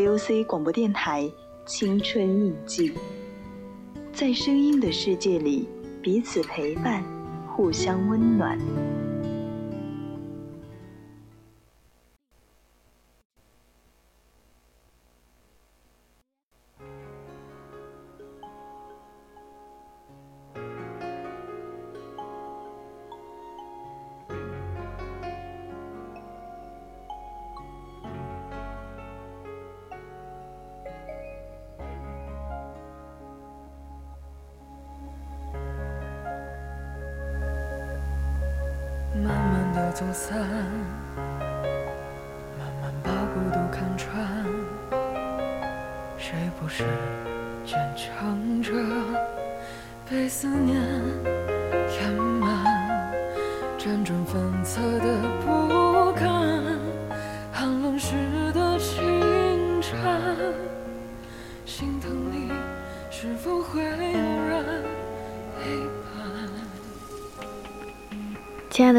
AOC 广播电台《青春印记》，在声音的世界里，彼此陪伴，互相温暖。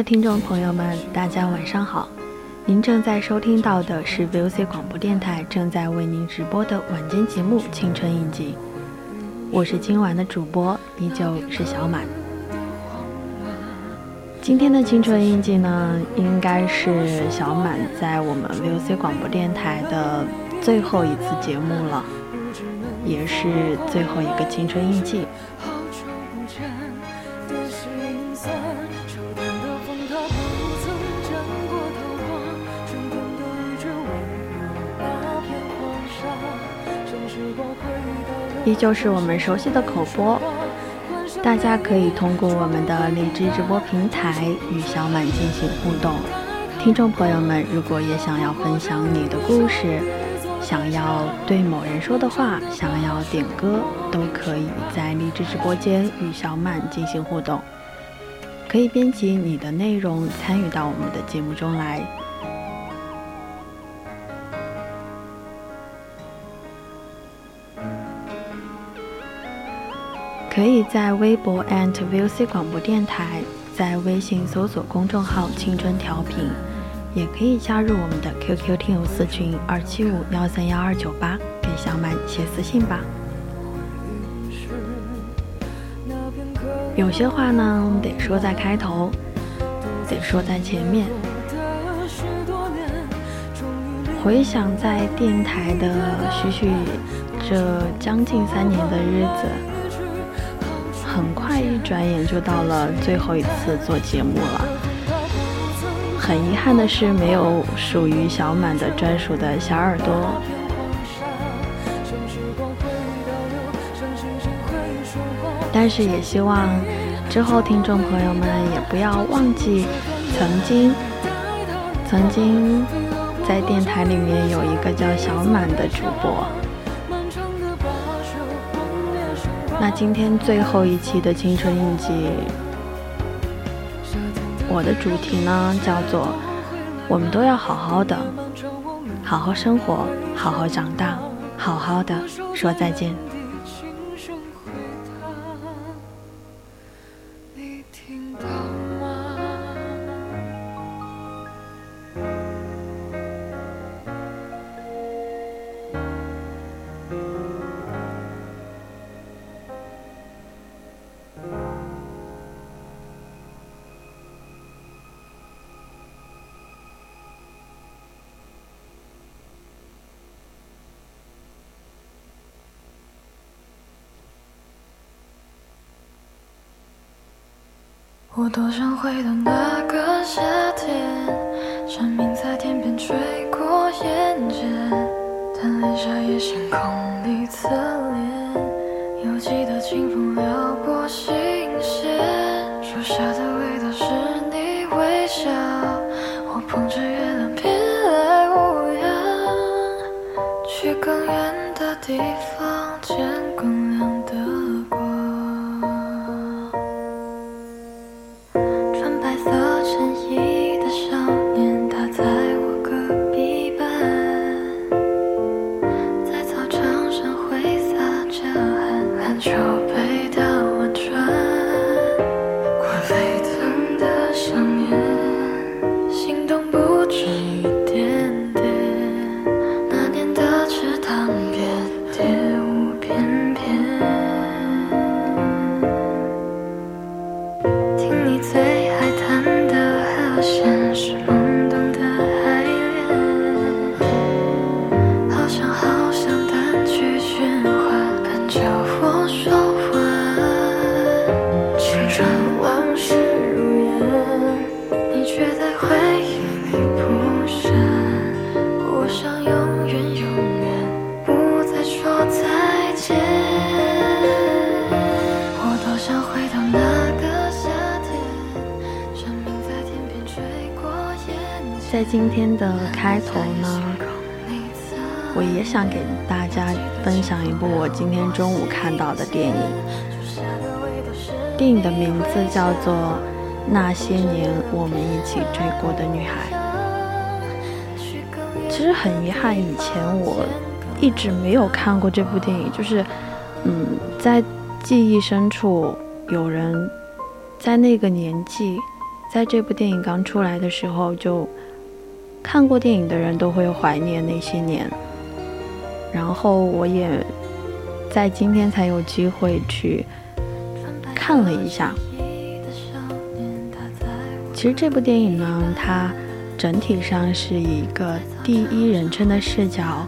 听众朋友们，大家晚上好！您正在收听到的是 VOC 广播电台正在为您直播的晚间节目《青春印记》，我是今晚的主播，依旧是小满。今天的《青春印记》呢，应该是小满在我们 VOC 广播电台的最后一次节目了，也是最后一个青春印记。依旧是我们熟悉的口播，大家可以通过我们的荔枝直播平台与小满进行互动。听众朋友们，如果也想要分享你的故事，想要对某人说的话，想要点歌，都可以在荔枝直播间与小满进行互动。可以编辑你的内容参与到我们的节目中来。可以在微博 @VOC 广播电台，在微信搜索公众号“青春调频”，也可以加入我们的 QQ 听友私群二七五幺三幺二九八，给小满写私信吧。有些话呢，得说在开头，得说在前面。回想在电台的许许这将近三年的日子。转眼就到了最后一次做节目了。很遗憾的是，没有属于小满的专属的小耳朵。但是也希望之后听众朋友们也不要忘记，曾经曾经在电台里面有一个叫小满的主播。那今天最后一期的青春印记，我的主题呢叫做“我们都要好好的，好好生活，好好长大，好好的说再见”。我多想回到那个夏天，蝉鸣在天边吹过眼睫，贪恋夏夜星空里侧脸，犹记得清风撩拨心弦，树下的味道是你微笑，我捧着月亮偏爱无恙，去更远的地方。的开头呢，我也想给大家分享一部我今天中午看到的电影。电影的名字叫做《那些年我们一起追过的女孩》。其实很遗憾，以前我一直没有看过这部电影，就是，嗯，在记忆深处，有人在那个年纪，在这部电影刚出来的时候就看过电影的人都会怀念那些年。然后我也在今天才有机会去看了一下。其实这部电影呢，它整体上是以一个第一人称的视角，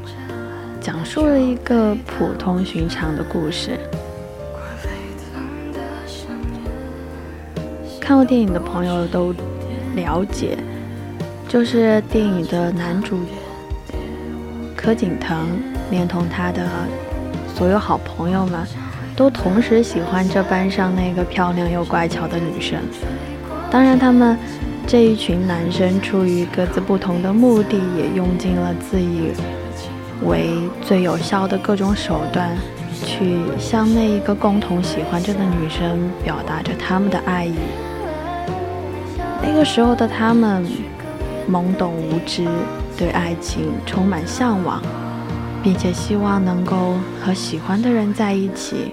讲述了一个普通寻常的故事。看过电影的朋友都了解，就是电影的男主柯景腾，连同他的所有好朋友们，都同时喜欢这班上那个漂亮又乖巧的女生。当然，他们这一群男生出于各自不同的目的，也用尽了自以为最有效的各种手段，去向那一个共同喜欢着的女生表达着他们的爱意。那个时候的他们懵懂无知，对爱情充满向往，并且希望能够和喜欢的人在一起。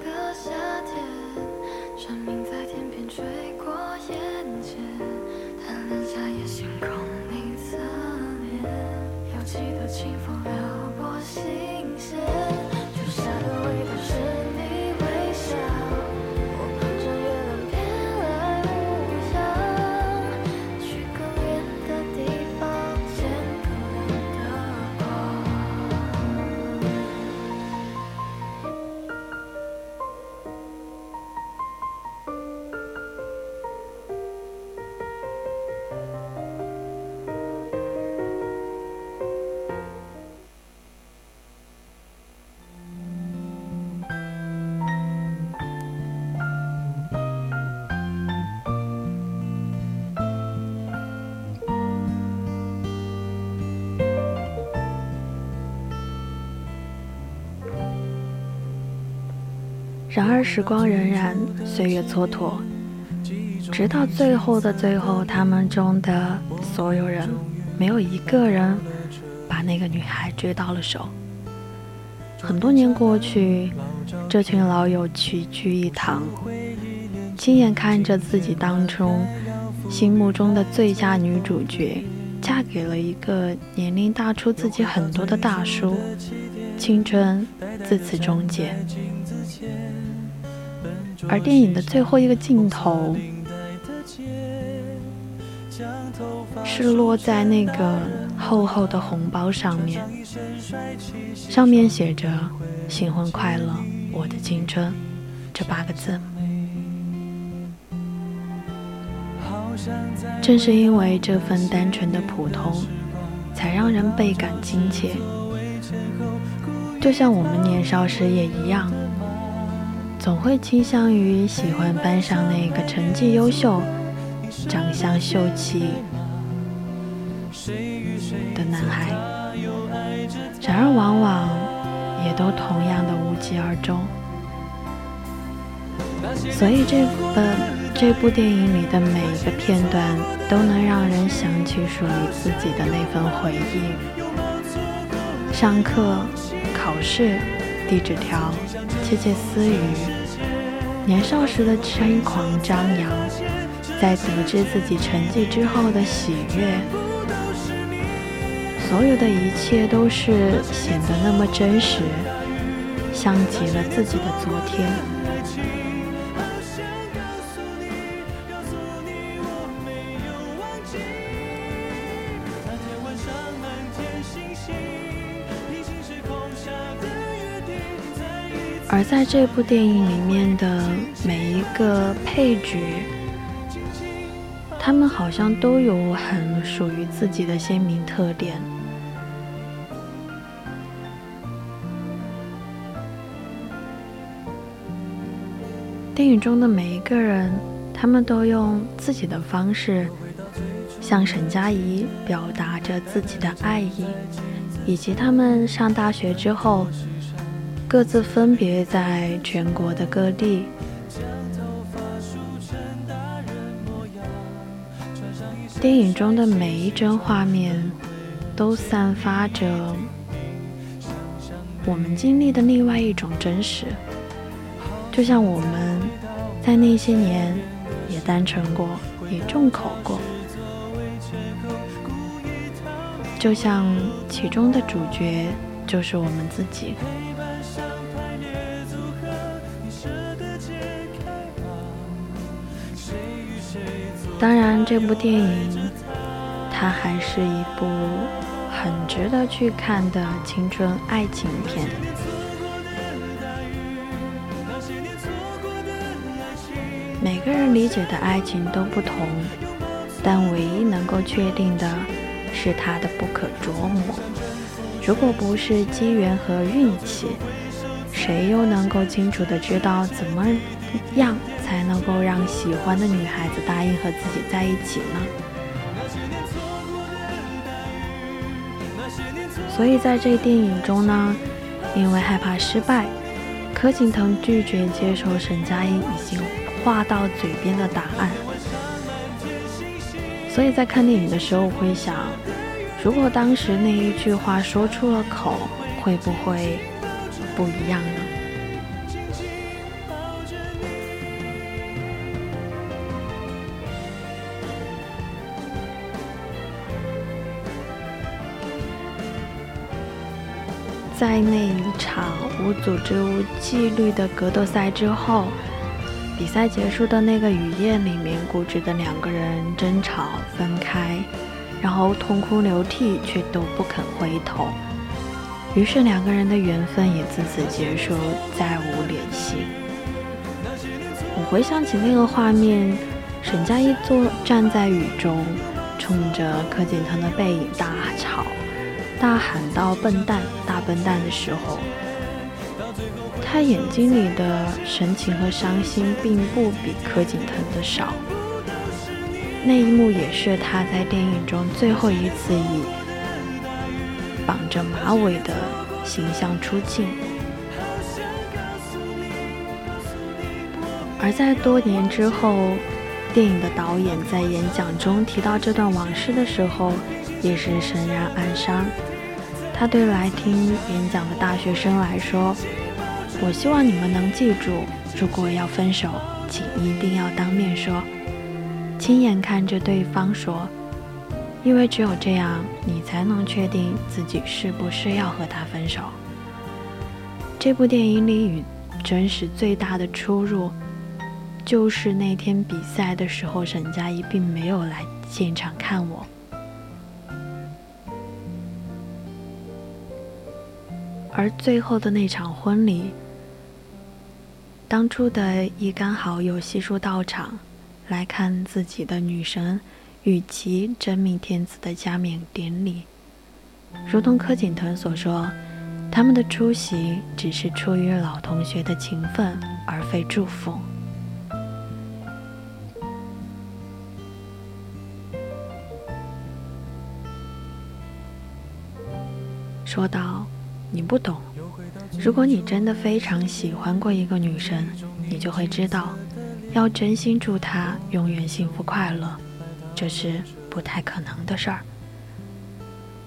然而时光荏苒，岁月蹉跎，直到最后的最后，他们中的所有人，没有一个人把那个女孩追到了手。很多年过去，这群老友齐聚一堂，亲眼看着自己当初心目中的最佳女主角，嫁给了一个年龄大出自己很多的大叔，青春自此终结。而电影的最后一个镜头，是落在那个厚厚的红包上面，上面写着“新婚快乐，我的青春”这八个字。正是因为这份单纯的普通，才让人倍感亲切。就像我们年少时也一样。总会倾向于喜欢班上那个成绩优秀、长相秀气的男孩，然而往往也都同样的无疾而终。所以这本这部电影里的每一个片段，都能让人想起属于自己的那份回忆。上课、考试、递纸条、窃窃私语，年少时的轻狂张扬，在得知自己成绩之后的喜悦，所有的一切都是显得那么真实，像极了自己的昨天。而在这部电影里面的每一个配角，他们好像都有很属于自己的鲜明特点。电影中的每一个人，他们都用自己的方式向沈佳宜表达着自己的爱意，以及他们上大学之后。各自分别在全国的各地。电影中的每一帧画面，都散发着我们经历的另外一种真实。就像我们在那些年也单纯过，也重口过。就像其中的主角就是我们自己。当然，这部电影它还是一部很值得去看的青春爱情片。每个人理解的爱情都不同，但唯一能够确定的是它的不可捉摸。如果不是机缘和运气，谁又能够清楚的知道怎么样？才能够让喜欢的女孩子答应和自己在一起呢？所以在这电影中呢，因为害怕失败，柯景腾拒绝接受沈佳宜已经话到嘴边的答案。所以在看电影的时候，我会想，如果当时那一句话说出了口，会不会不一样呢？在那一场无组织、无纪律的格斗赛之后，比赛结束的那个雨夜里面，固执的两个人争吵、分开，然后痛哭流涕，却都不肯回头。于是两个人的缘分也自此结束，再无联系。我回想起那个画面，沈佳宜坐站在雨中，冲着柯景腾的背影大吵。大喊到“笨蛋，笨蛋”的时候，他眼睛里的神情和伤心并不比柯景腾的少。那一幕也是他在电影中最后一次以绑着马尾的形象出镜。而在多年之后，电影的导演在演讲中提到这段往事的时候，也是潸然暗伤。他对来听演讲的大学生来说：“我希望你们能记住，如果要分手，请一定要当面说，亲眼看着对方说，因为只有这样，你才能确定自己是不是要和他分手。”这部电影里与真实最大的出入，就是那天比赛的时候，沈佳宜并没有来现场看我。而最后的那场婚礼，当初的一干好友悉数到场，来看自己的女神与其真命天子的加冕典礼。如同柯景腾所说，他们的出席只是出于老同学的情分，而非祝福。说道。你不懂，如果你真的非常喜欢过一个女生，你就会知道，要真心祝她永远幸福快乐，这是不太可能的事儿。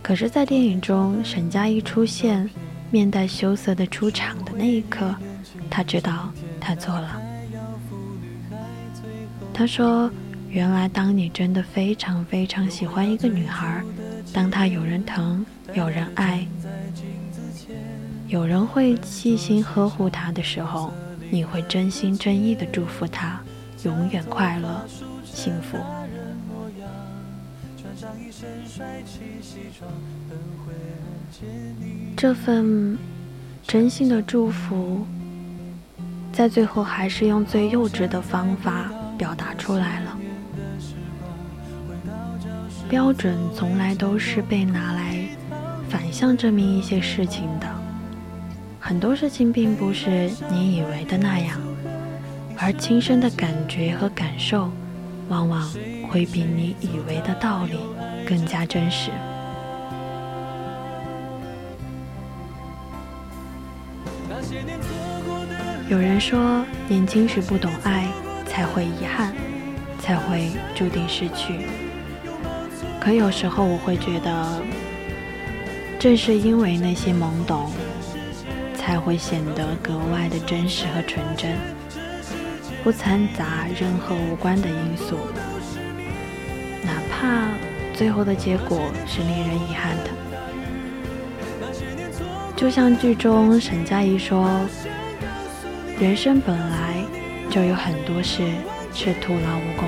可是，在电影中，沈佳宜出现，面带羞涩的出场的那一刻，他知道他错了。他说：“原来，当你真的非常非常喜欢一个女孩，当她有人疼、有人爱、有人会细心呵护她的时候，你会真心真意的祝福她永远快乐、幸福。”这份真心的祝福，在最后还是用最幼稚的方法表达出来了。标准从来都是被拿来反向证明一些事情的，很多事情并不是你以为的那样，而亲身的感觉和感受，往往会比你以为的道理更加真实。有人说，年轻时不懂爱，才会遗憾，才会注定失去。可有时候我会觉得，正是因为那些懵懂，才会显得格外的真实和纯真，不掺杂任何无关的因素，哪怕最后的结果是令人遗憾的。就像剧中沈佳宜说。人生本来就有很多事是徒劳无功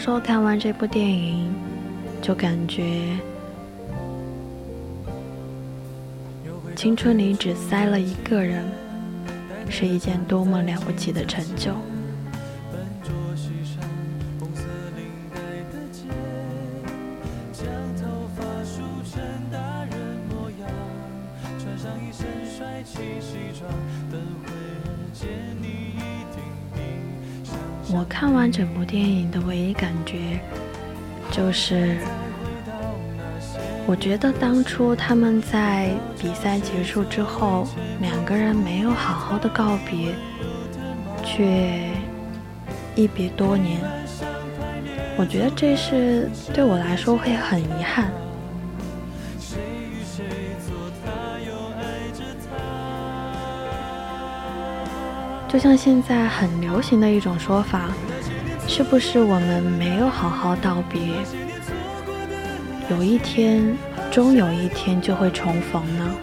说看完这部电影，就感觉。青春里只塞了一个人，是一件多么了不起的成就！我看完整部电影就是。我觉得当初他们在比赛结束之后，两个人没有好好的告别，却一别多年。我觉得这是对我来说会很遗憾。就像现在很流行的一种说法，是不是我们没有好好道别？有一天，终有一天就会重逢呢。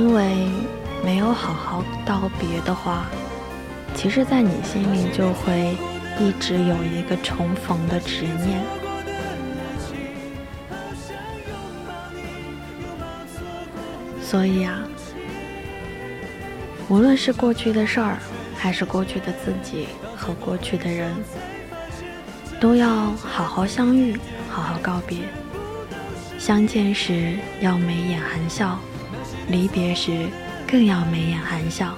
因为没有好好道别的话，其实，在你心里就会一直有一个重逢的执念。所以啊，无论是过去的事儿，还是过去的自己和过去的人，都要好好相遇，好好告别。相见时要眉眼含笑。离别时，更要眉眼含笑。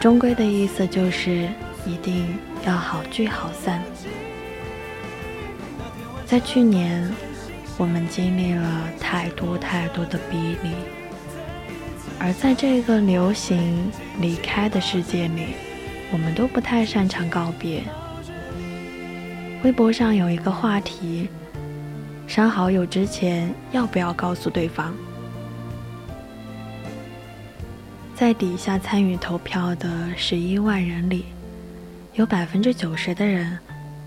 终归的意思就是，一定要好聚好散。在去年，我们经历了太多太多的逼离，而在这个流行离开的世界里，我们都不太擅长告别。微博上有一个话题：删好友之前要不要告诉对方？在底下参与投票的十一万人里，有百分之九十的人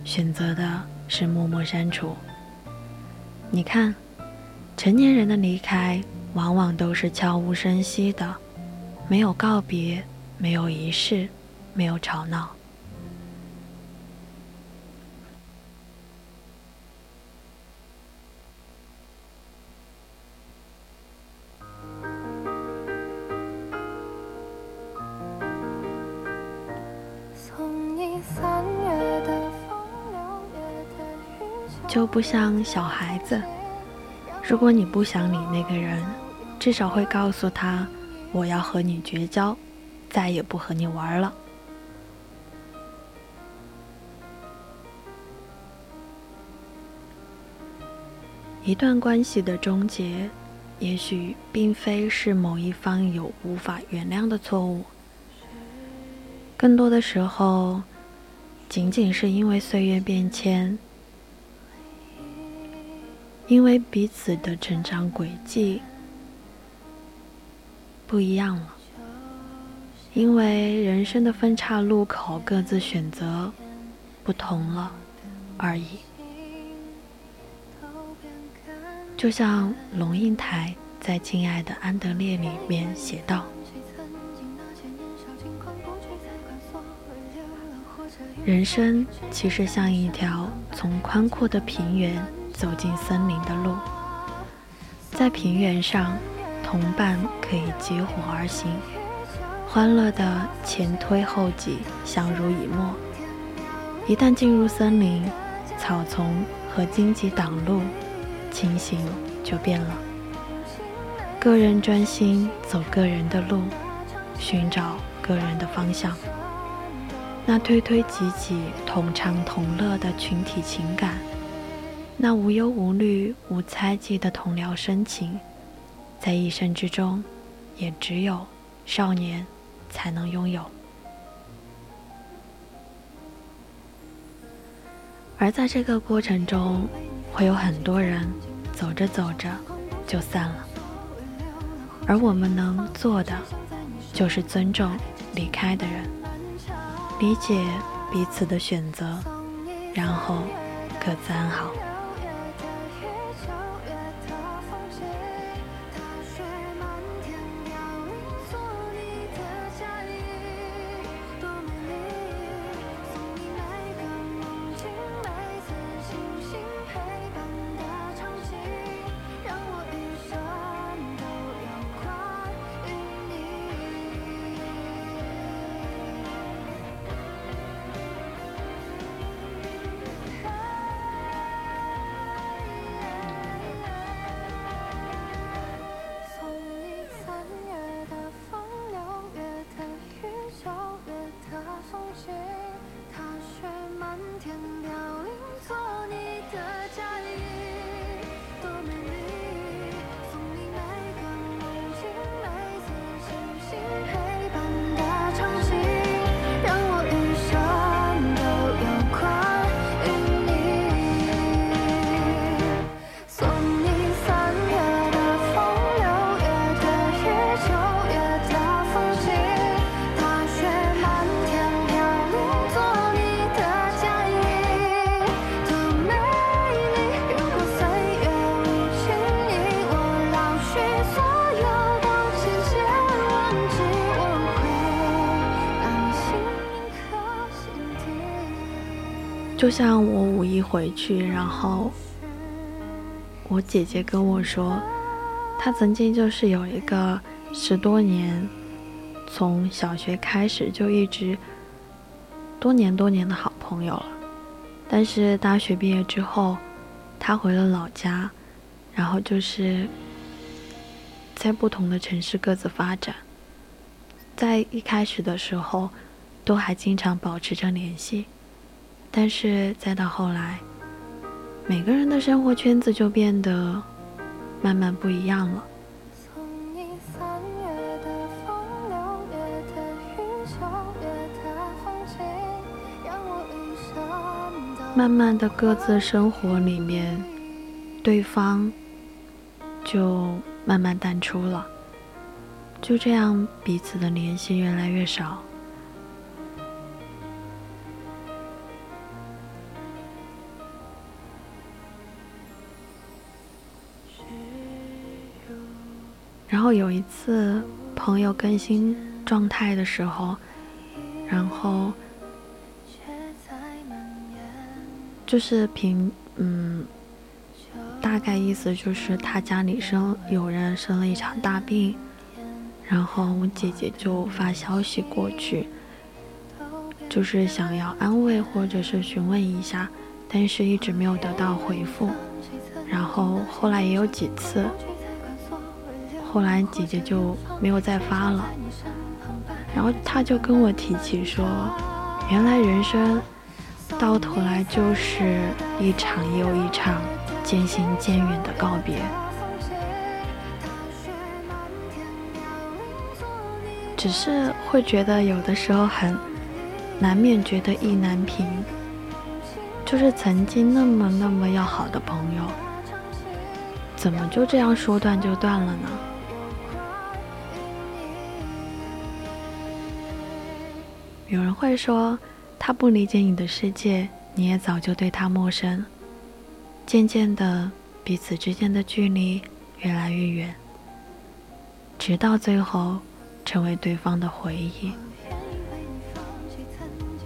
选择的。是默默删除。你看，成年人的离开往往都是悄无声息的，没有告别，没有仪式，没有吵闹。就不像小孩子，如果你不想理那个人，至少会告诉他：“我要和你绝交，再也不和你玩了。”一段关系的终结，也许并非是某一方有无法原谅的错误，更多的时候，仅仅是因为岁月变迁。因为彼此的成长轨迹不一样了，因为人生的分岔路口各自选择不同了而已。就像龙应台在《亲爱的安德烈》里面写道：“人生其实像一条从宽阔的平原。”走进森林的路，在平原上，同伴可以结伙而行，欢乐的前推后挤，相濡以沫。一旦进入森林，草丛和荆棘挡路，情形就变了。个人专心走个人的路，寻找个人的方向。那推推挤挤、同唱同乐的群体情感。那无忧无虑、无猜忌的同僚深情，在一生之中，也只有少年才能拥有。而在这个过程中，会有很多人走着走着就散了。而我们能做的，就是尊重离开的人，理解彼此的选择，然后各自安好。就像我五一回去，然后我姐姐跟我说，她曾经就是有一个十多年，从小学开始就一直多年多年的好朋友了。但是大学毕业之后，她回了老家，然后就是在不同的城市各自发展。在一开始的时候，都还经常保持着联系，但是再到后来，每个人的生活圈子就变得慢慢不一样了。慢慢的，各自生活里面，对方就慢慢淡出了，就这样彼此的联系越来越少。然后有一次，朋友更新状态的时候，然后。就是凭嗯，大概意思就是他家里生有人生了一场大病，然后我姐姐就发消息过去，就是想要安慰或者是询问一下，但是一直没有得到回复。然后后来也有几次，后来姐姐就没有再发了，然后他就跟我提起说，原来人生。到头来就是一场又一场渐行渐远的告别，只是会觉得有的时候很难免觉得意难平，就是曾经那么那么要好的朋友，怎么就这样说断就断了呢？有人会说。他不理解你的世界，你也早就对他陌生。渐渐的，彼此之间的距离越来越远，直到最后成为对方的回忆。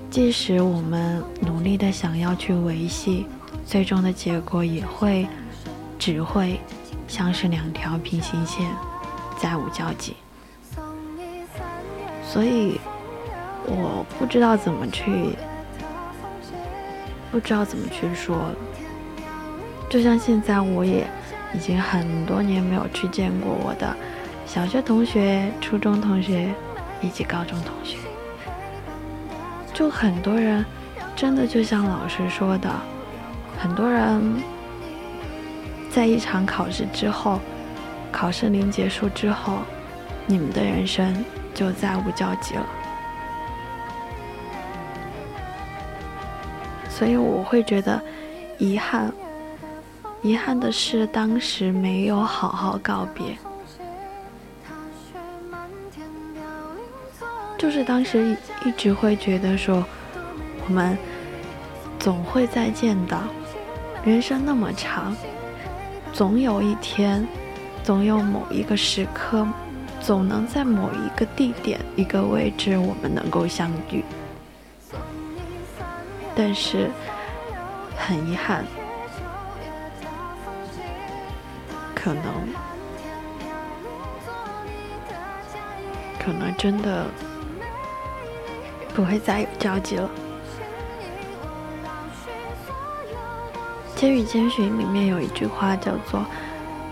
即使我们努力的想要去维系，最终的结果也会只会像是两条平行线，再无交集。所以。我不知道怎么去，不知道怎么去说。就像现在，我也已经很多年没有去见过我的小学同学、初中同学以及高中同学。就很多人，真的就像老师说的，很多人在一场考试之后，考试临结束之后，你们的人生就再无交集了。所以我会觉得遗憾，遗憾的是当时没有好好告别，就是当时一直会觉得说，我们总会再见的，人生那么长，总有一天，总有某一个时刻，总能在某一个地点、一个位置，我们能够相遇。但是很遗憾，可能可能真的不会再有交集了。《千与千寻》里面有一句话叫做：“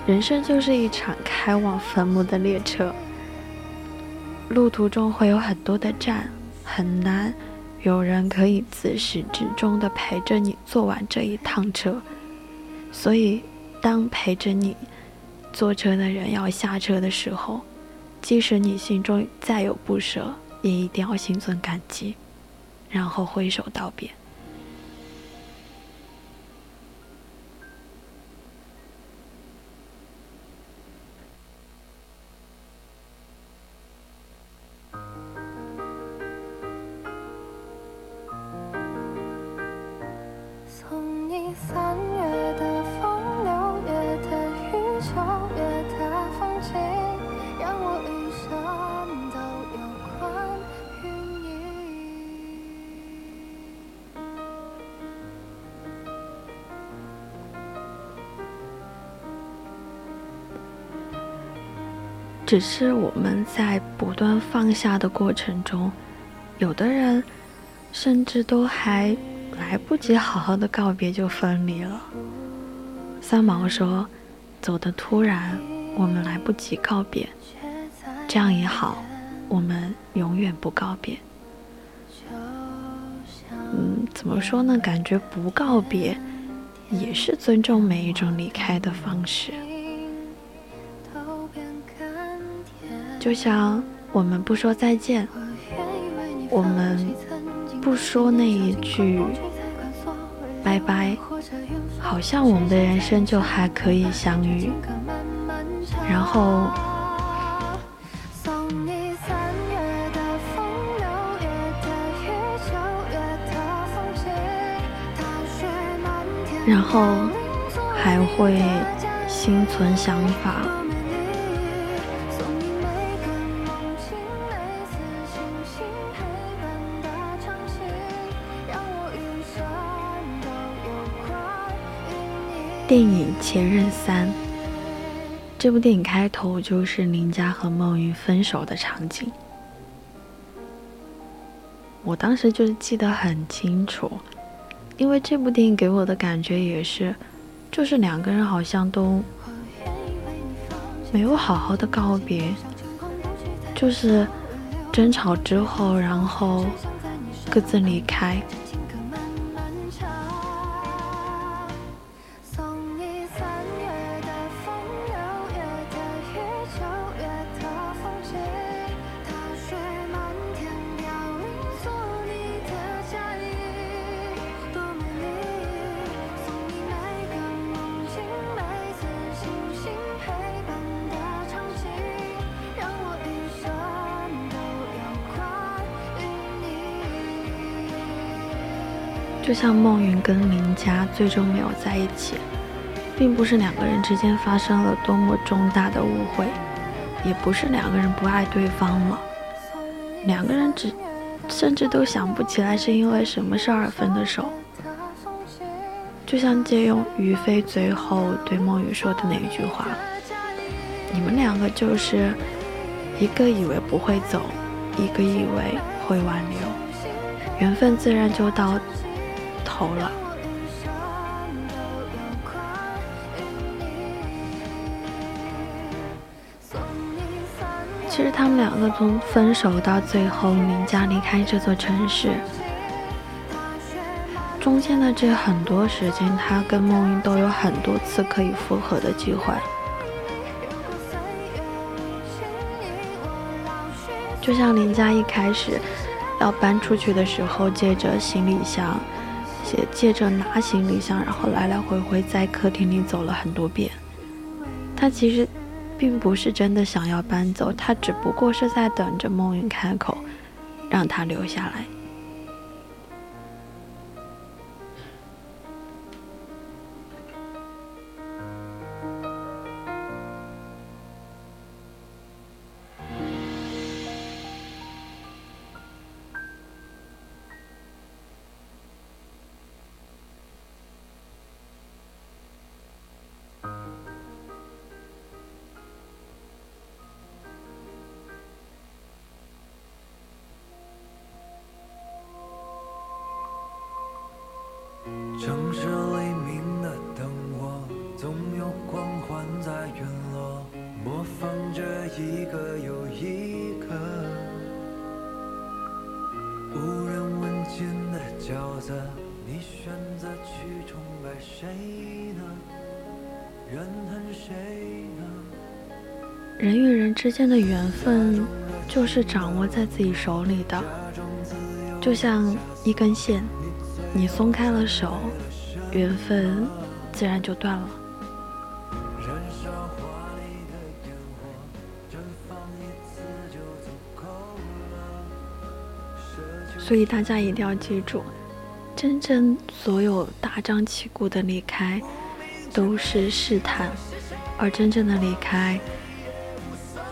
人生就是一场开往坟墓的列车，路途中会有很多的站，很难。”有人可以自始至终的陪着你坐完这一趟车，所以当陪着你坐车的人要下车的时候，即使你心中再有不舍，也一定要心存感激，然后挥手道别。只是我们在不断放下的过程中，有的人甚至都还来不及好好的告别就分离了。三毛说：“走的突然，我们来不及告别，这样也好，我们永远不告别。”嗯怎么说呢？感觉不告别，也是尊重每一种离开的方式。就像我们不说再见，我们不说那一句拜拜，好像我们的人生就还可以相遇，然后。然后还会心存想法。电影《前任三》这部电影开头就是林佳和孟云分手的场景，我当时就是记得很清楚。因为这部电影给我的感觉也是，就是两个人好像都没有好好的告别，就是争吵之后，然后各自离开。像孟云跟林佳最终没有在一起，并不是两个人之间发生了多么重大的误会，也不是两个人不爱对方了，两个人只甚至都想不起来是因为什么事而分的手。就像借用于飞最后对孟云说的那一句话：“你们两个就是一个以为不会走，一个以为会挽留，缘分自然就到。”头了。其实他们两个从分手到最后林佳离开这座城市，中间的这很多时间，他跟梦云都有很多次可以复合的机会。就像林佳一开始要搬出去的时候，借着行李箱。借着拿行李箱，然后来来回回在客厅里走了很多遍。他其实并不是真的想要搬走，他只不过是在等着孟云开口，让他留下来。间的缘分，就是掌握在自己手里的，就像一根线。你松开了手，缘分自然就断了。所以大家一定要记住，真正所有大张旗鼓的离开都是试探，而真正的离开，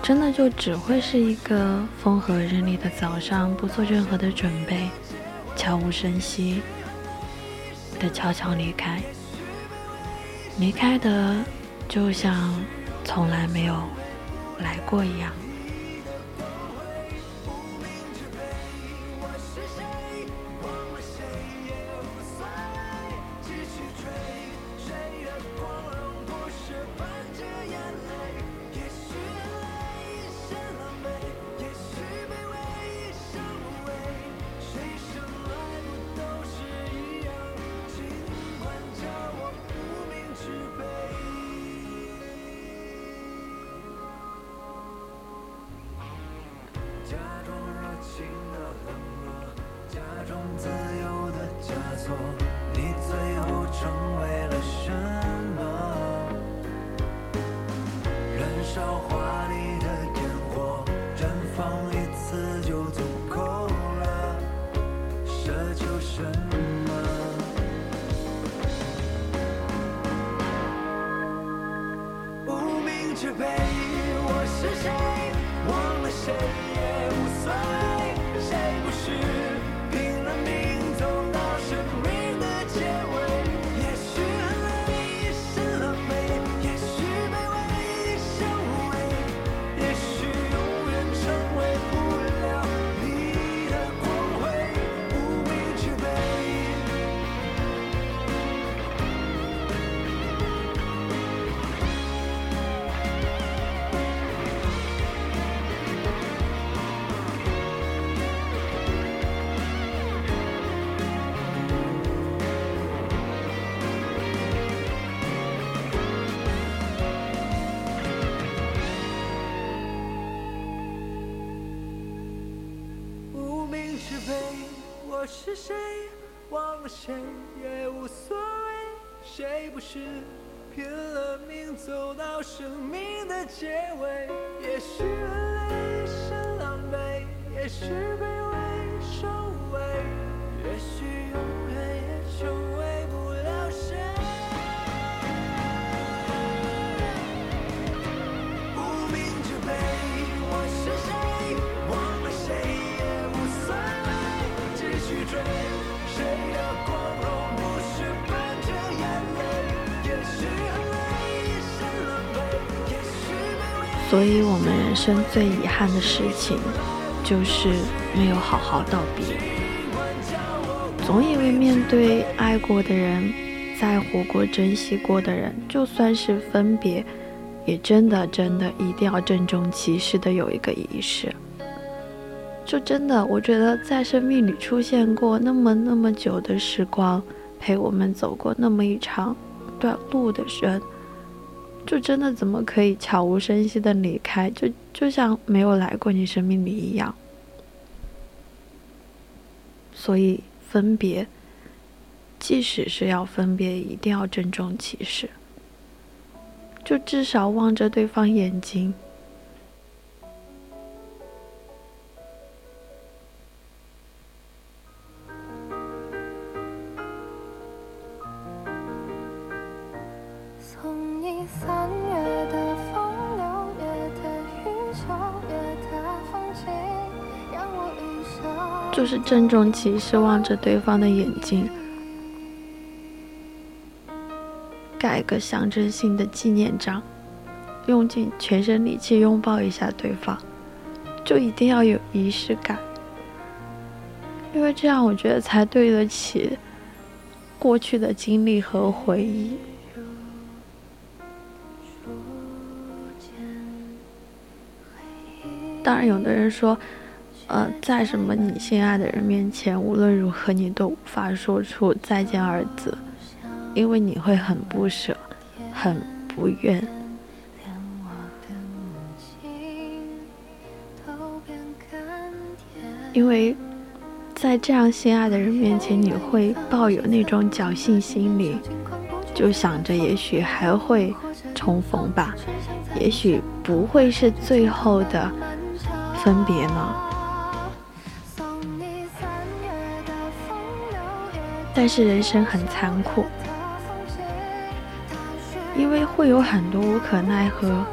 真的就只会是一个风和日丽的早上，不做任何的准备，悄无声息。的悄悄离开，离开的就像从来没有来过一样。背，我是谁？忘了谁也无所谓，谁不是。谁也无所谓。谁不是拼了命走到生命的结尾？也许很累，一身狼狈，也许所以，我们人生最遗憾的事情，就是没有好好道别。总以为面对爱过的人，在乎过、珍惜过的人，就算是分别，也真的真的一定要郑重其事的有一个仪式。就真的，我觉得在生命里出现过那么那么久的时光，陪我们走过那么一长段路的人，就真的怎么可以悄无声息的离开？就就像没有来过你生命里一样。所以分别，即使是要分别，一定要郑重其事。就至少望着对方眼睛。郑重其事望着对方的眼睛，盖个象征性的纪念章，用尽全身力气拥抱一下对方，就一定要有仪式感，因为这样我觉得才对得起过去的经历和回忆。当然，有的人说，呃，在什么你心爱的人面前，无论如何你都无法说出再见二字，因为你会很不舍，很不愿。因为在这样心爱的人面前，你会抱有那种侥幸心理，就想着也许还会重逢吧，也许不会是最后的分别呢。但是人生很残酷，因为会有很多无可奈何，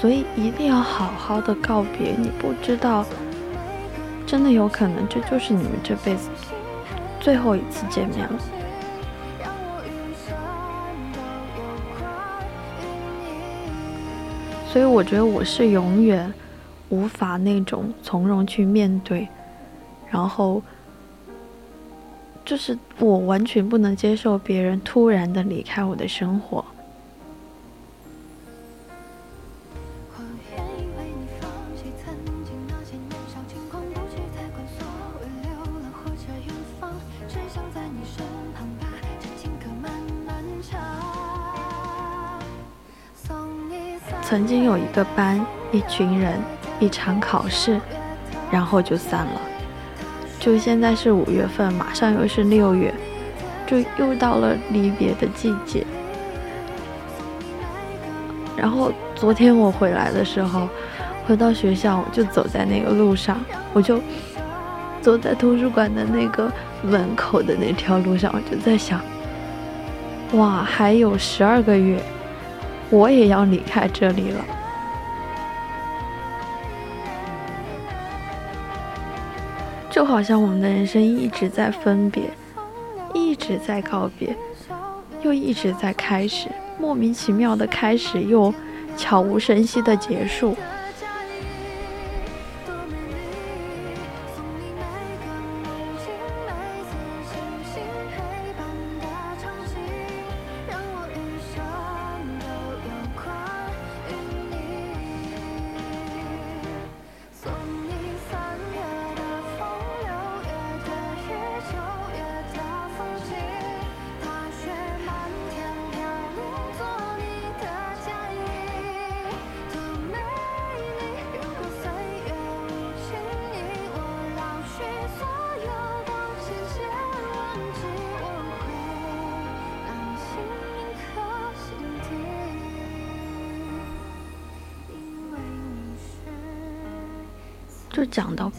所以一定要好好的告别。你不知道，真的有可能这就是你们这辈子最后一次见面了。所以我觉得我是永远无法那种从容去面对，然后就是我完全不能接受别人突然的离开我的生活。曾经有一个班，一群人，一场考试，然后就散了。就现在是五月份，马上又是六月，就又到了离别的季节。然后昨天我回来的时候，回到学校，我就走在那个路上，我就走在图书馆的那个门口的那条路上，我就在想，哇，还有十二个月，我也要离开这里了。就好像我们的人生一直在分别，一直在告别，又一直在开始，莫名其妙的开始，又悄无声息的结束。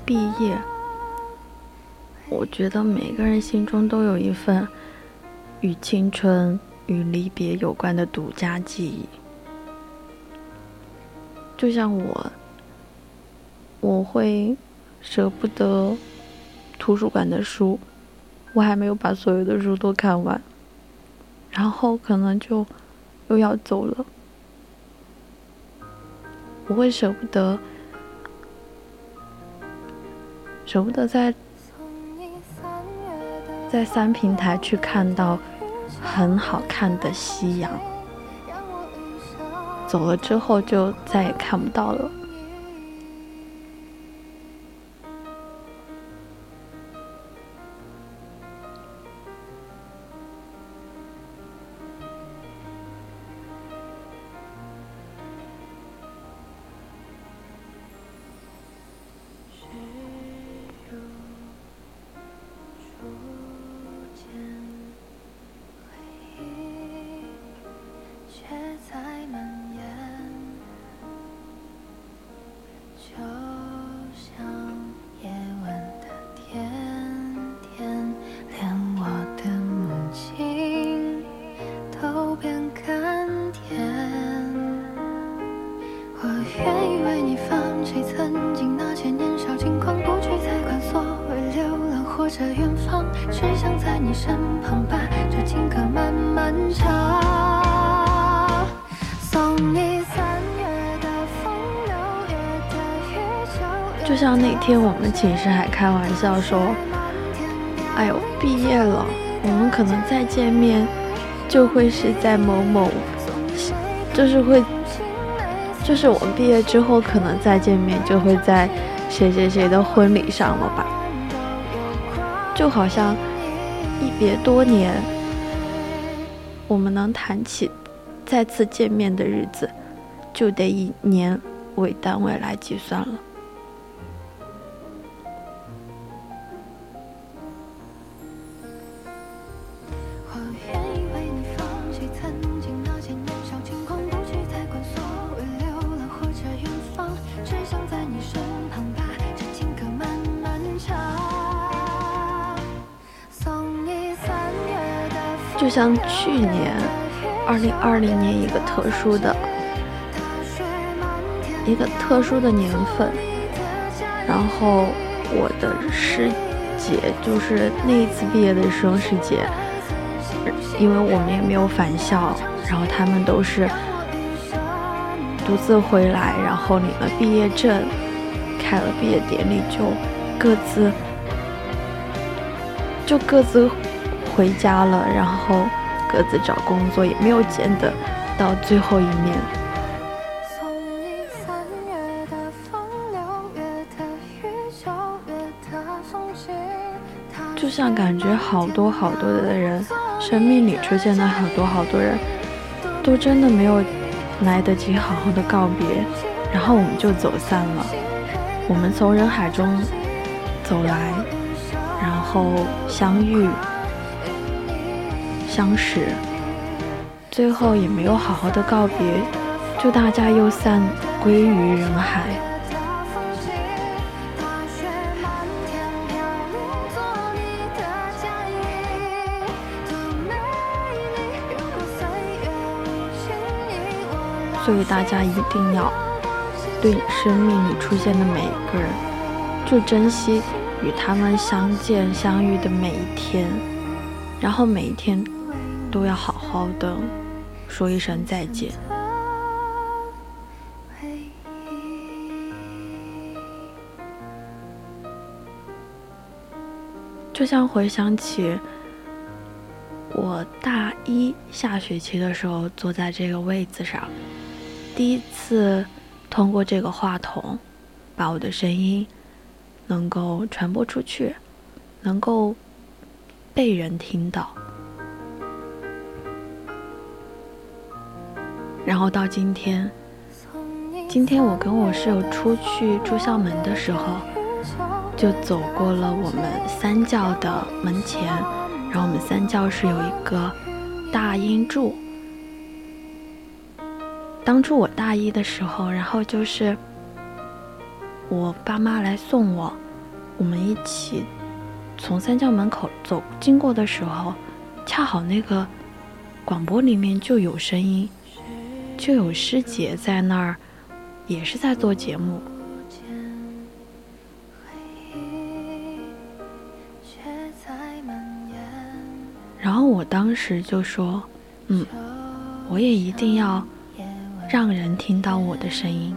毕业，我觉得每个人心中都有一份与青春与离别有关的独家记忆。就像我，我会舍不得图书馆的书，我还没有把所有的书都看完，然后可能就又要走了，我会舍不得。舍不得在在三平台去看到很好看的夕阳，走了之后就再也看不到了。就像那天我们寝室还开玩笑说：“哎呦，毕业了，我们可能再见面，就会是在某某，就是会，就是我们毕业之后可能再见面，就会在谁谁谁的婚礼上了吧？就好像别多年，我们能谈起再次见面的日子，就得以年为单位来计算了。”像去年，二零二零年一个特殊的，一个特殊的年份，然后我的师姐就是那一次毕业的时候，师姐，因为我们也没有返校，然后他们都是独自回来，然后领了毕业证，开了毕业典礼，就各自就各自。回家了，然后各自找工作，也没有见得到最后一面。就像感觉好多好多的人，生命里出现的好多好多人，都真的没有来得及好好的告别，然后我们就走散了。我们从人海中走来，然后相遇、相识，最后也没有好好的告别，就大家又散归于人海。所以大家一定要对生命里出现的每一个人，就珍惜与他们相见相遇的每一天，然后每一天都要好好的说一声再见。就像回想起我大一下学期的时候，坐在这个位子上。第一次通过这个话筒，把我的声音能够传播出去，能够被人听到。然后到今天，今天我跟我室友出去出校门的时候，就走过了我们三教的门前，然后我们三教是有一个大音柱。当初我大一的时候，然后就是我爸妈来送我，我们一起从三教门口走经过的时候，恰好那个广播里面就有声音，就有师姐在那儿，也是在做节目。然后我当时就说：“嗯，我也一定要。”让人听到我的声音。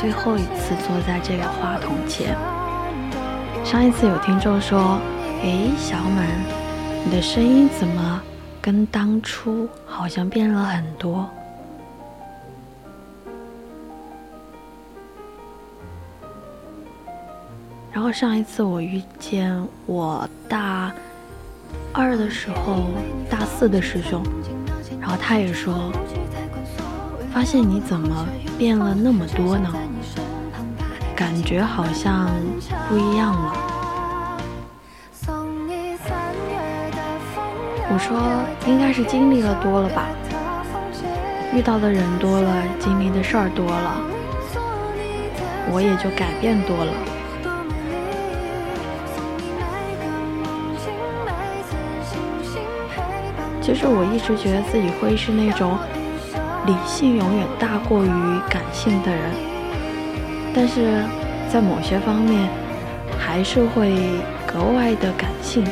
最后一次坐在这个话筒前。上一次有听众说：“诶，小满，你的声音怎么跟当初好像变了很多？”然后上一次我遇见我大二的时候，大四的师兄，然后他也说。发现你怎么变了那么多呢？感觉好像不一样了。我说应该是经历了多了吧，遇到的人多了，经历的事儿多了，我也就改变多了。其实我一直觉得自己会是那种。理性永远大过于感性的人，但是在某些方面还是会格外的感性。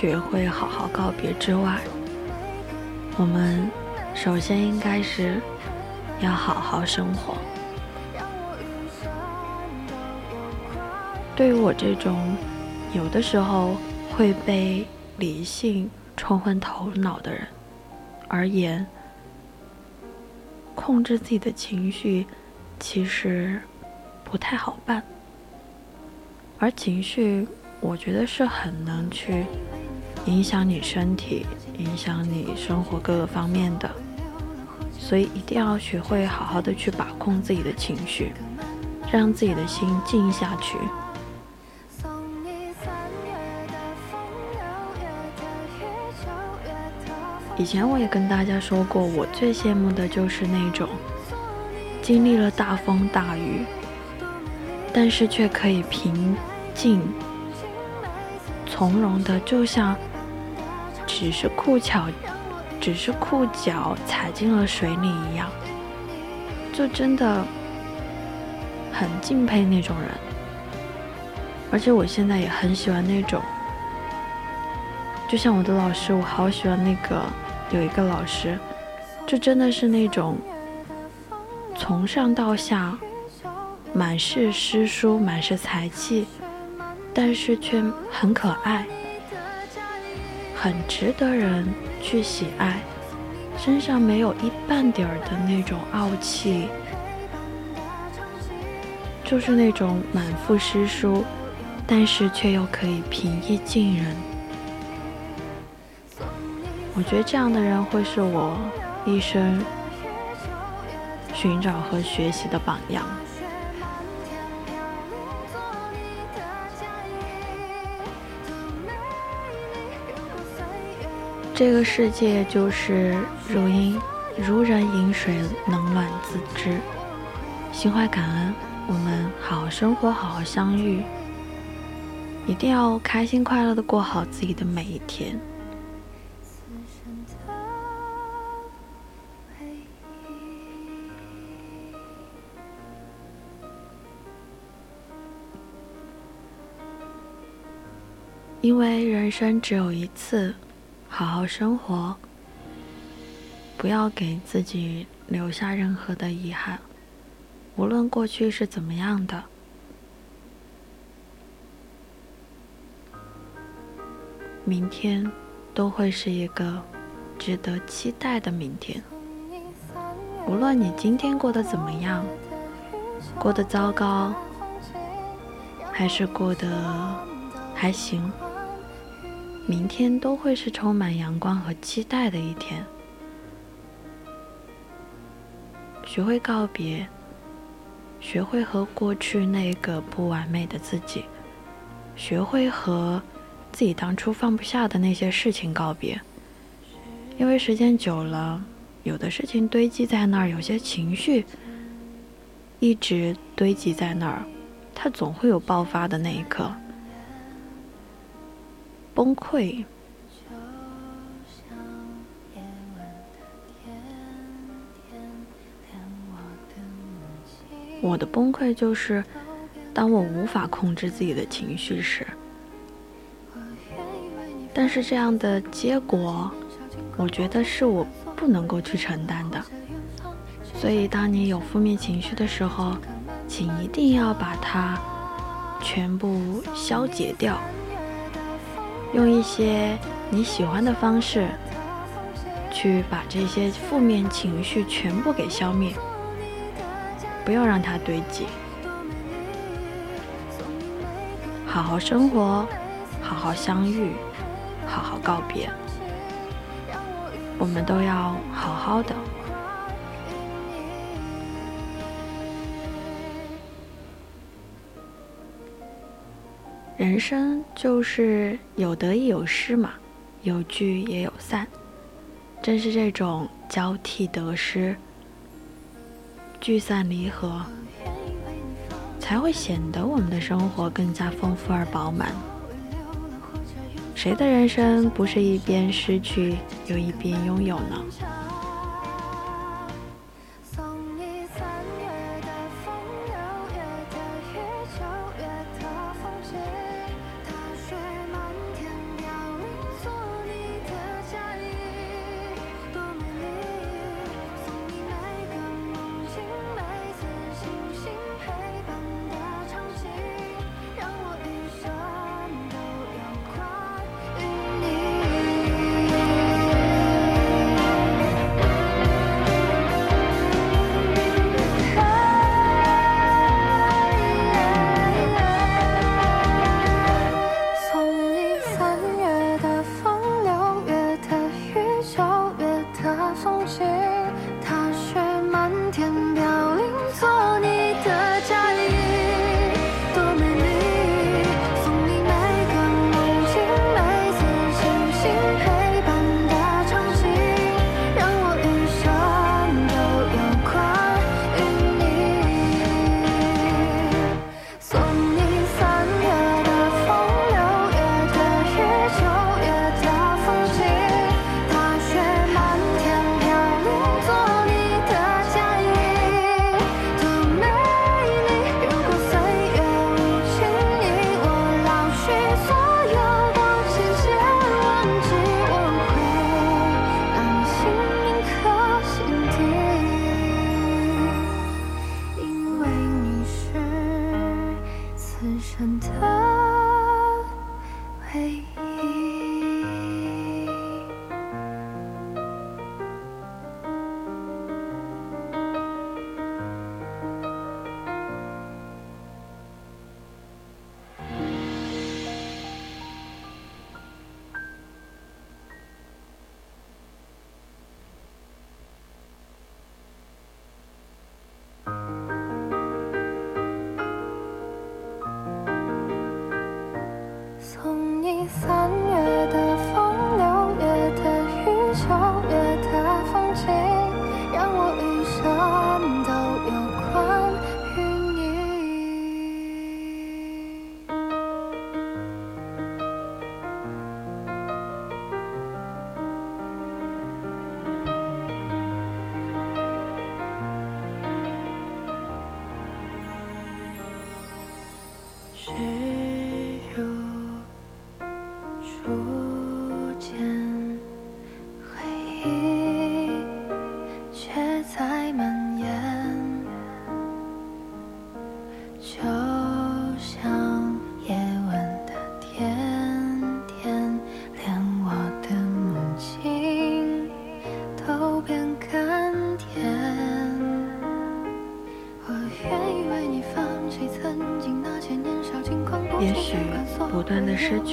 学会好好告别之外，我们首先应该是要好好生活。对于我这种有的时候会被理性冲昏头脑的人而言，控制自己的情绪其实不太好办。而情绪，我觉得是很能去影响你身体、影响你生活各个方面的，所以一定要学会好好的去把控自己的情绪，让自己的心静下去。以前我也跟大家说过，我最羡慕的就是那种经历了大风大雨，但是却可以平静、从容的，就像只是裤脚，只是裤脚踩进了水里一样，就真的很敬佩那种人。而且我现在也很喜欢那种。就像我的老师，我好喜欢那个有一个老师，就真的是那种从上到下满是诗书，满是才气，但是却很可爱，很值得人去喜爱，身上没有一半点儿的那种傲气，就是那种满腹诗书，但是却又可以平易近人。我觉得这样的人会是我一生寻找和学习的榜样。这个世界就是如饮如人饮水，冷暖自知。心怀感恩，我们好好生活，好好相遇，一定要开心快乐的过好自己的每一天。因为人生只有一次，好好生活，不要给自己留下任何的遗憾。无论过去是怎么样的，明天都会是一个值得期待的明天。无论你今天过得怎么样，过得糟糕，还是过得还行，明天都会是充满阳光和期待的一天。学会告别，学会和过去那个不完美的自己，学会和自己当初放不下的那些事情告别。因为时间久了，有的事情堆积在那儿，有些情绪一直堆积在那儿，它总会有爆发的那一刻。崩溃，我的崩溃就是，当我无法控制自己的情绪时。但是这样的结果，我觉得是我不能够去承担的。所以，当你有负面情绪的时候，请一定要把它全部消解掉，用一些你喜欢的方式，去把这些负面情绪全部给消灭，不要让它堆积。好好生活，好好相遇，好好告别，我们都要好好的。人生就是有得亦有失嘛，有聚也有散。正是这种交替得失、聚散离合，才会显得我们的生活更加丰富而饱满。谁的人生不是一边失去又一边拥有呢？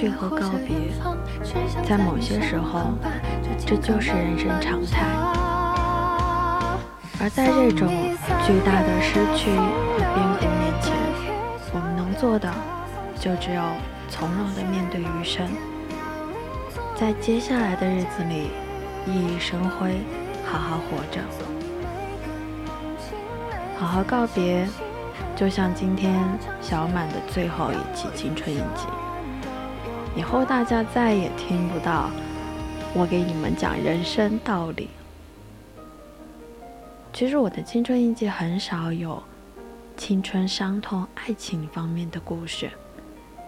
去和告别，在某些时候，这就是人生常态。而在这种巨大的失去和变故面前，我们能做的，就只有从容的面对余生，在接下来的日子里熠熠生辉，好好活着，好好告别。就像今天小满的最后一期青春印记，以后大家再也听不到我给你们讲人生道理。其实我的青春印记很少有青春伤痛、爱情方面的故事，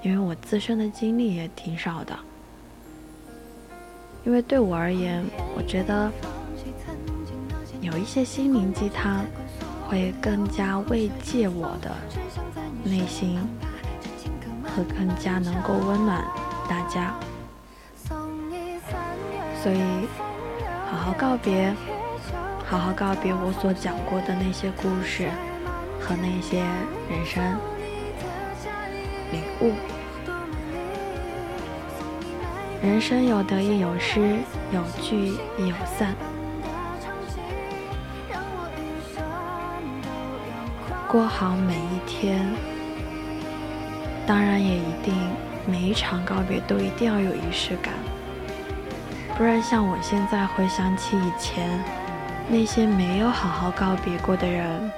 因为我自身的经历也挺少的。因为对我而言，我觉得有一些心灵鸡汤。会更加慰藉我的内心，和更加能够温暖大家。所以，好好告别，好好告别我所讲过的那些故事和那些人生领悟。人生有得亦有失，有聚亦有散。过好每一天，当然也一定每一场告别都一定要有仪式感，不然像我现在回想起以前那些没有好好告别过的人，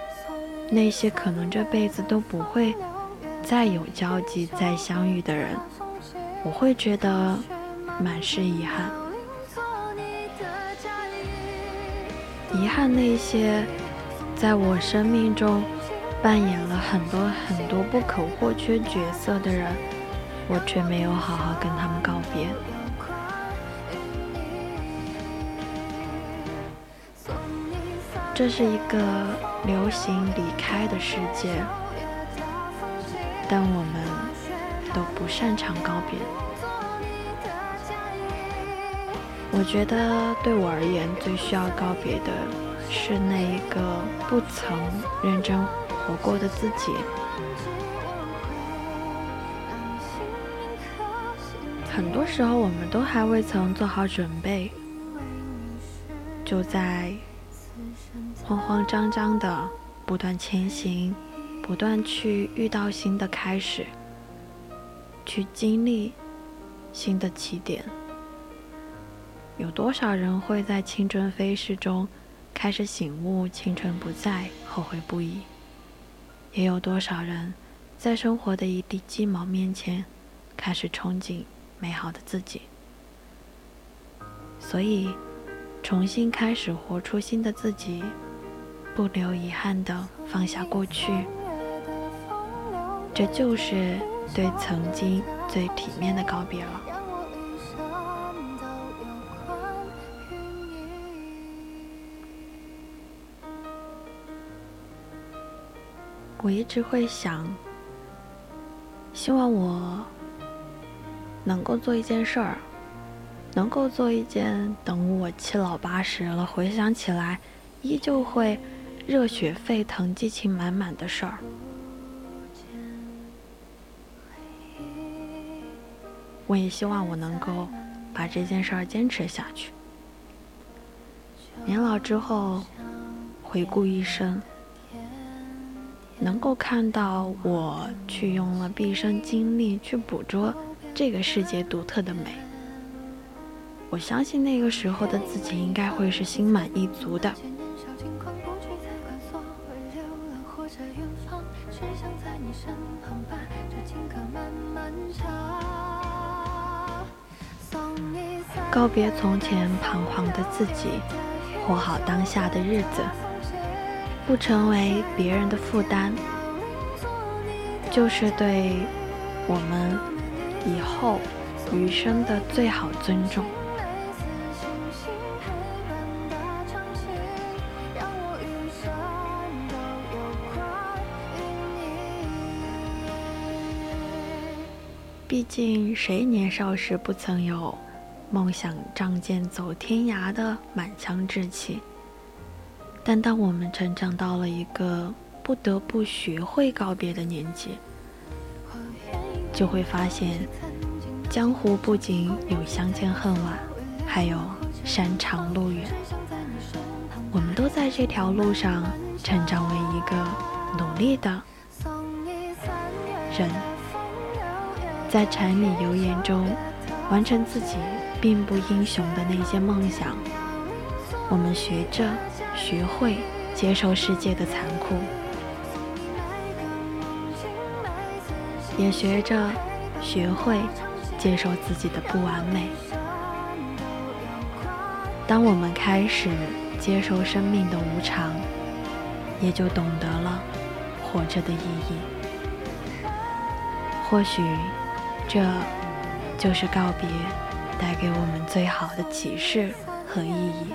那些可能这辈子都不会再有交集、再相遇的人，我会觉得满是遗憾。遗憾那些在我生命中扮演了很多很多不可或缺角色的人，我却没有好好跟他们告别。这是一个流行离开的世界，但我们都不擅长告别。我觉得对我而言，最需要告别的是那一个不曾认真活过的自己。很多时候，我们都还未曾做好准备，就在。慌慌张张的不断前行，不断去遇到新的开始，去经历新的起点。有多少人会在青春飞逝中开始醒悟，青春不在，后悔不已？也有多少人在生活的一地鸡毛面前开始憧憬美好的自己？所以，重新开始活出新的自己。不留遗憾的放下过去，这就是对曾经最体面的告别了。我一直会想，希望我能够做一件事儿，能够做一件等我七老八十了回想起来依旧会。热血沸腾、激情满满的事儿，我也希望我能够把这件事儿坚持下去。年老之后，回顾一生，能够看到我去用了毕生精力去捕捉这个世界独特的美，我相信那个时候的自己应该会是心满意足的。告别从前彷徨的自己，活好当下的日子，不成为别人的负担，就是对我们以后余生的最好尊重。毕竟，谁年少时不曾有梦想仗剑走天涯的满腔志气？但当我们成长到了一个不得不学会告别的年纪，就会发现，江湖不仅有相见恨晚，还有山长路远。我们都在这条路上成长为一个努力的人。在柴米油盐中完成自己并不英雄的那些梦想，我们学着学会接受世界的残酷，也学着学会接受自己的不完美。当我们开始接受生命的无常，也就懂得了活着的意义。或许。这就是告别带给我们最好的启示和意义。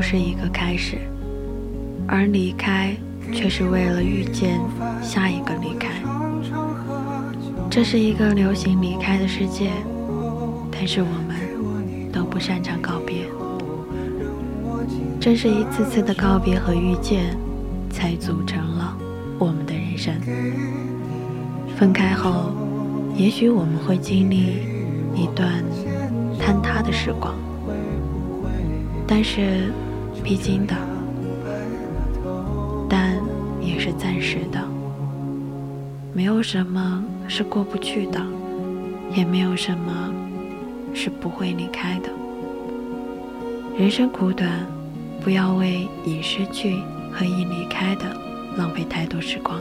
都是一个开始，而离开却是为了遇见下一个离开。这是一个流行离开的世界，但是我们都不擅长告别。正是一次次的告别和遇见，才组成了我们的人生。分开后，也许我们会经历一段坍塌的时光，但是必经的，但也是暂时的。没有什么是过不去的，也没有什么是不会离开的。人生苦短。不要为已失去和已离开的浪费太多时光。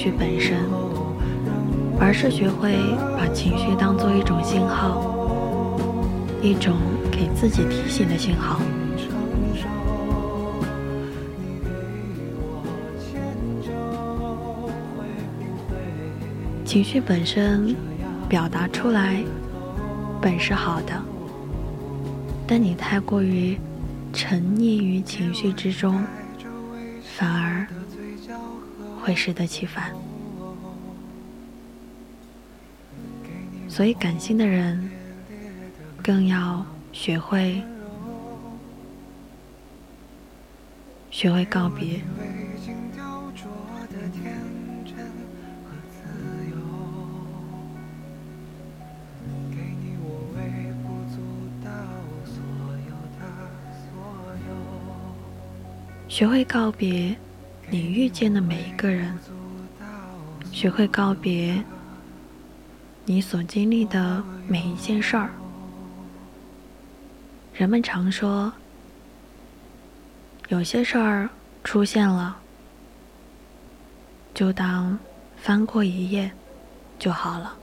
绪本身，而是学会把情绪当做一种信号，一种给自己提醒的信号。情绪本身表达出来本是好的，但你太过于沉溺于情绪之中，会适得其反，所以感性的人更要学会学会告别。学会告别。你遇见的每一个人，学会告别你所经历的每一件事儿。人们常说，有些事儿出现了，就当翻过一页就好了。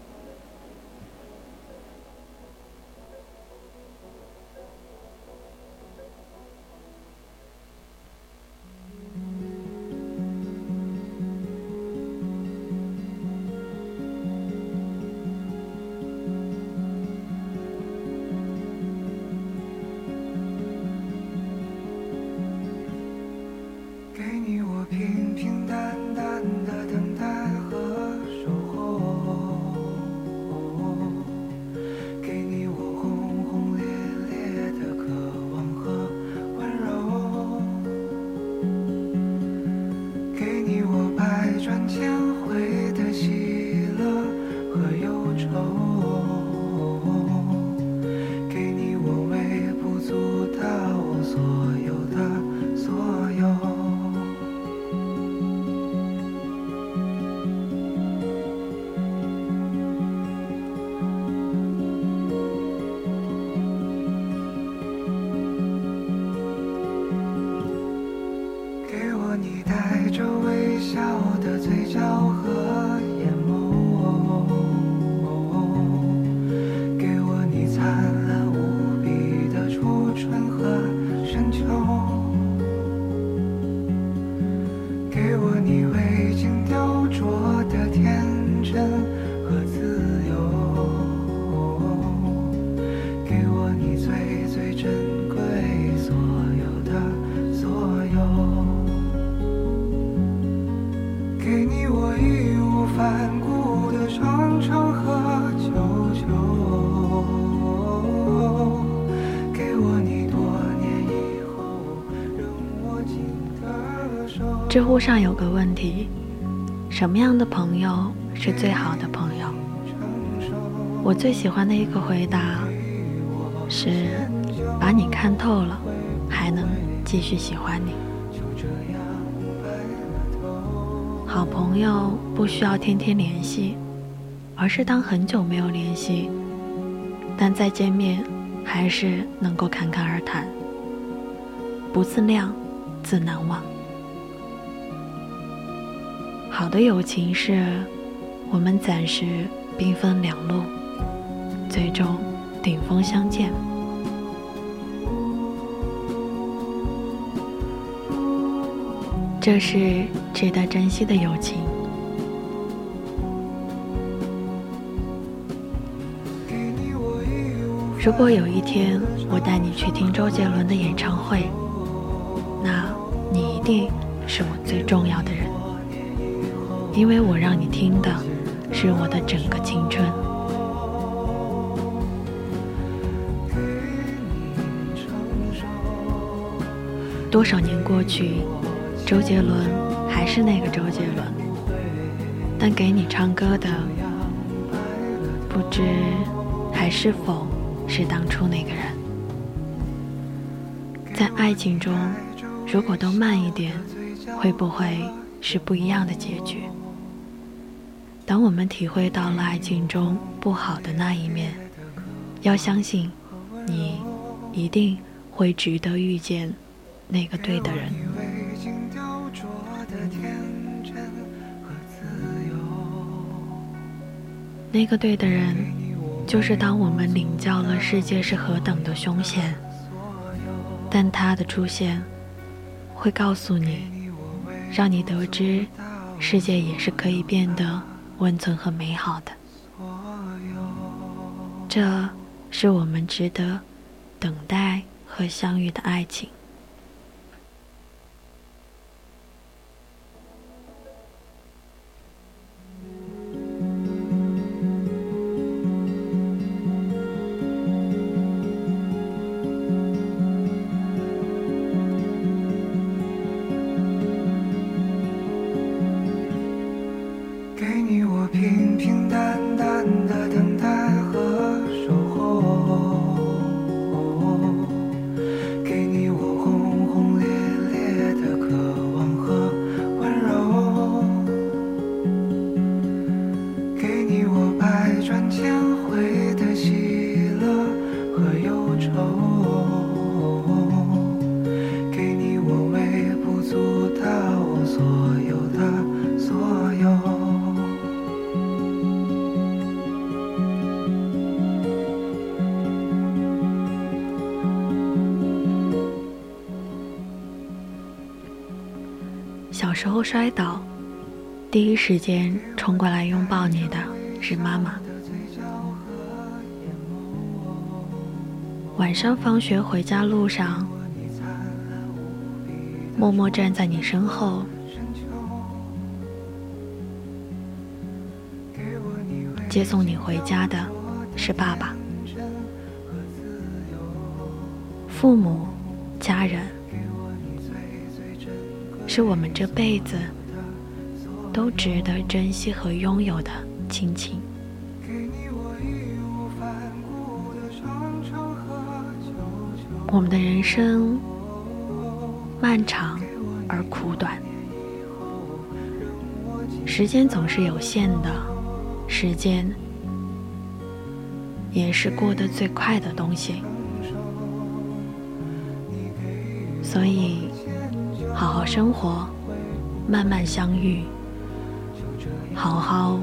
知乎上有个问题：什么样的朋友是最好的朋友？我最喜欢的一个回答是：把你看透了，还能继续喜欢你。好朋友不需要天天联系，而是当很久没有联系，但再见面还是能够侃侃而谈，不自量。自难忘。好的友情是，我们暂时兵分两路，最终顶峰相见。这是值得珍惜的友情。如果有一天我带你去听周杰伦的演唱会，那你一定是我最重要的人，因为我让你听的是我的整个青春。多少年过去。周杰伦还是那个周杰伦，但给你唱歌的，不知还是否是当初那个人。在爱情中，如果都慢一点，会不会是不一样的结局？当我们体会到了爱情中不好的那一面，要相信，你一定会值得遇见那个对的人。那个对的人，就是当我们领教了世界是何等的凶险，但他的出现，会告诉你，让你得知，世界也是可以变得温存和美好的。这是我们值得等待和相遇的爱情。小时候摔倒，第一时间冲过来拥抱你的是妈妈。晚上放学回家路上，默默站在你身后，接送你回家的是爸爸。父母、家人。是我们这辈子都值得珍惜和拥有的亲情。我们的人生漫长而苦短，时间总是有限的，时间也是过得最快的东西，所以。生活，慢慢相遇，好好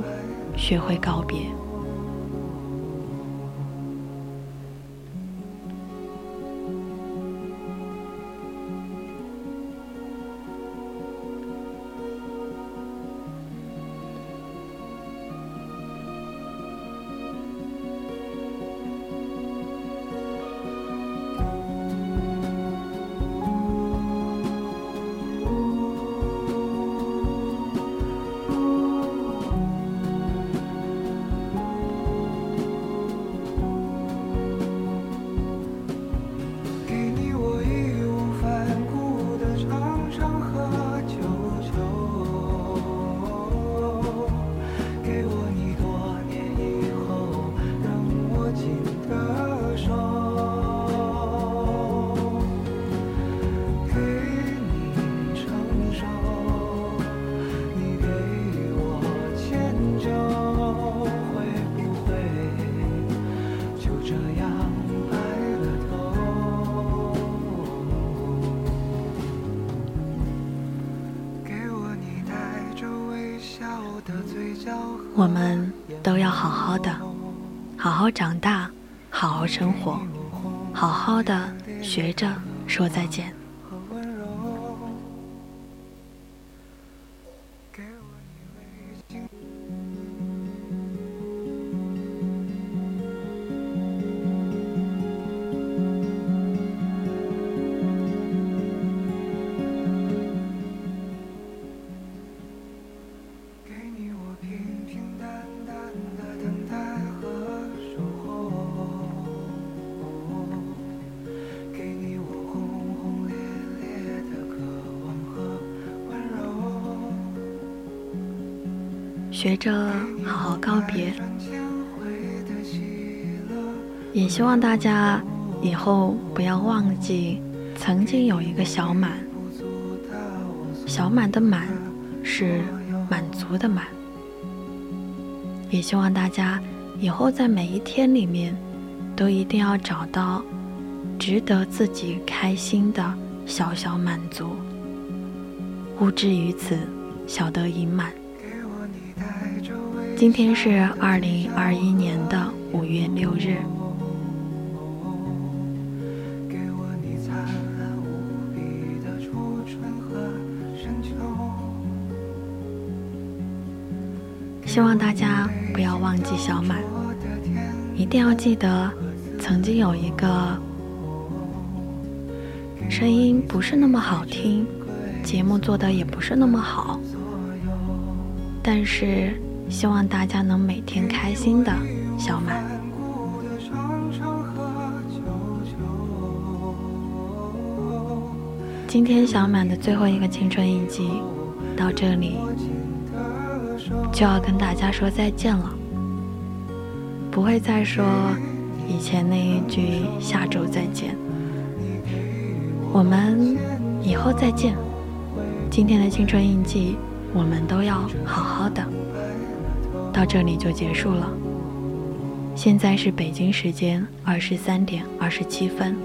学会告别。我们都要好好的，好好长大，好好生活，好好的学着说再见。望大家以后不要忘记曾经有一个小满。小满的满是满足的满。也希望大家以后在每一天里面，都一定要找到值得自己开心的小小满足。物之于此，小得盈满。今天是二零二一年的五月六日。一定要记得，曾经有一个声音不是那么好听，节目做的也不是那么好，但是。希望大家能每天开心的，小满。今天小满的最后一个青春印记到这里就要跟大家说再见了，不会再说以前那一句下周再见，我们以后再见。今天的青春印记，我们都要好好的。到这里就结束了。现在是北京时间二十三点二十七分，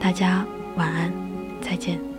大家晚安，再见。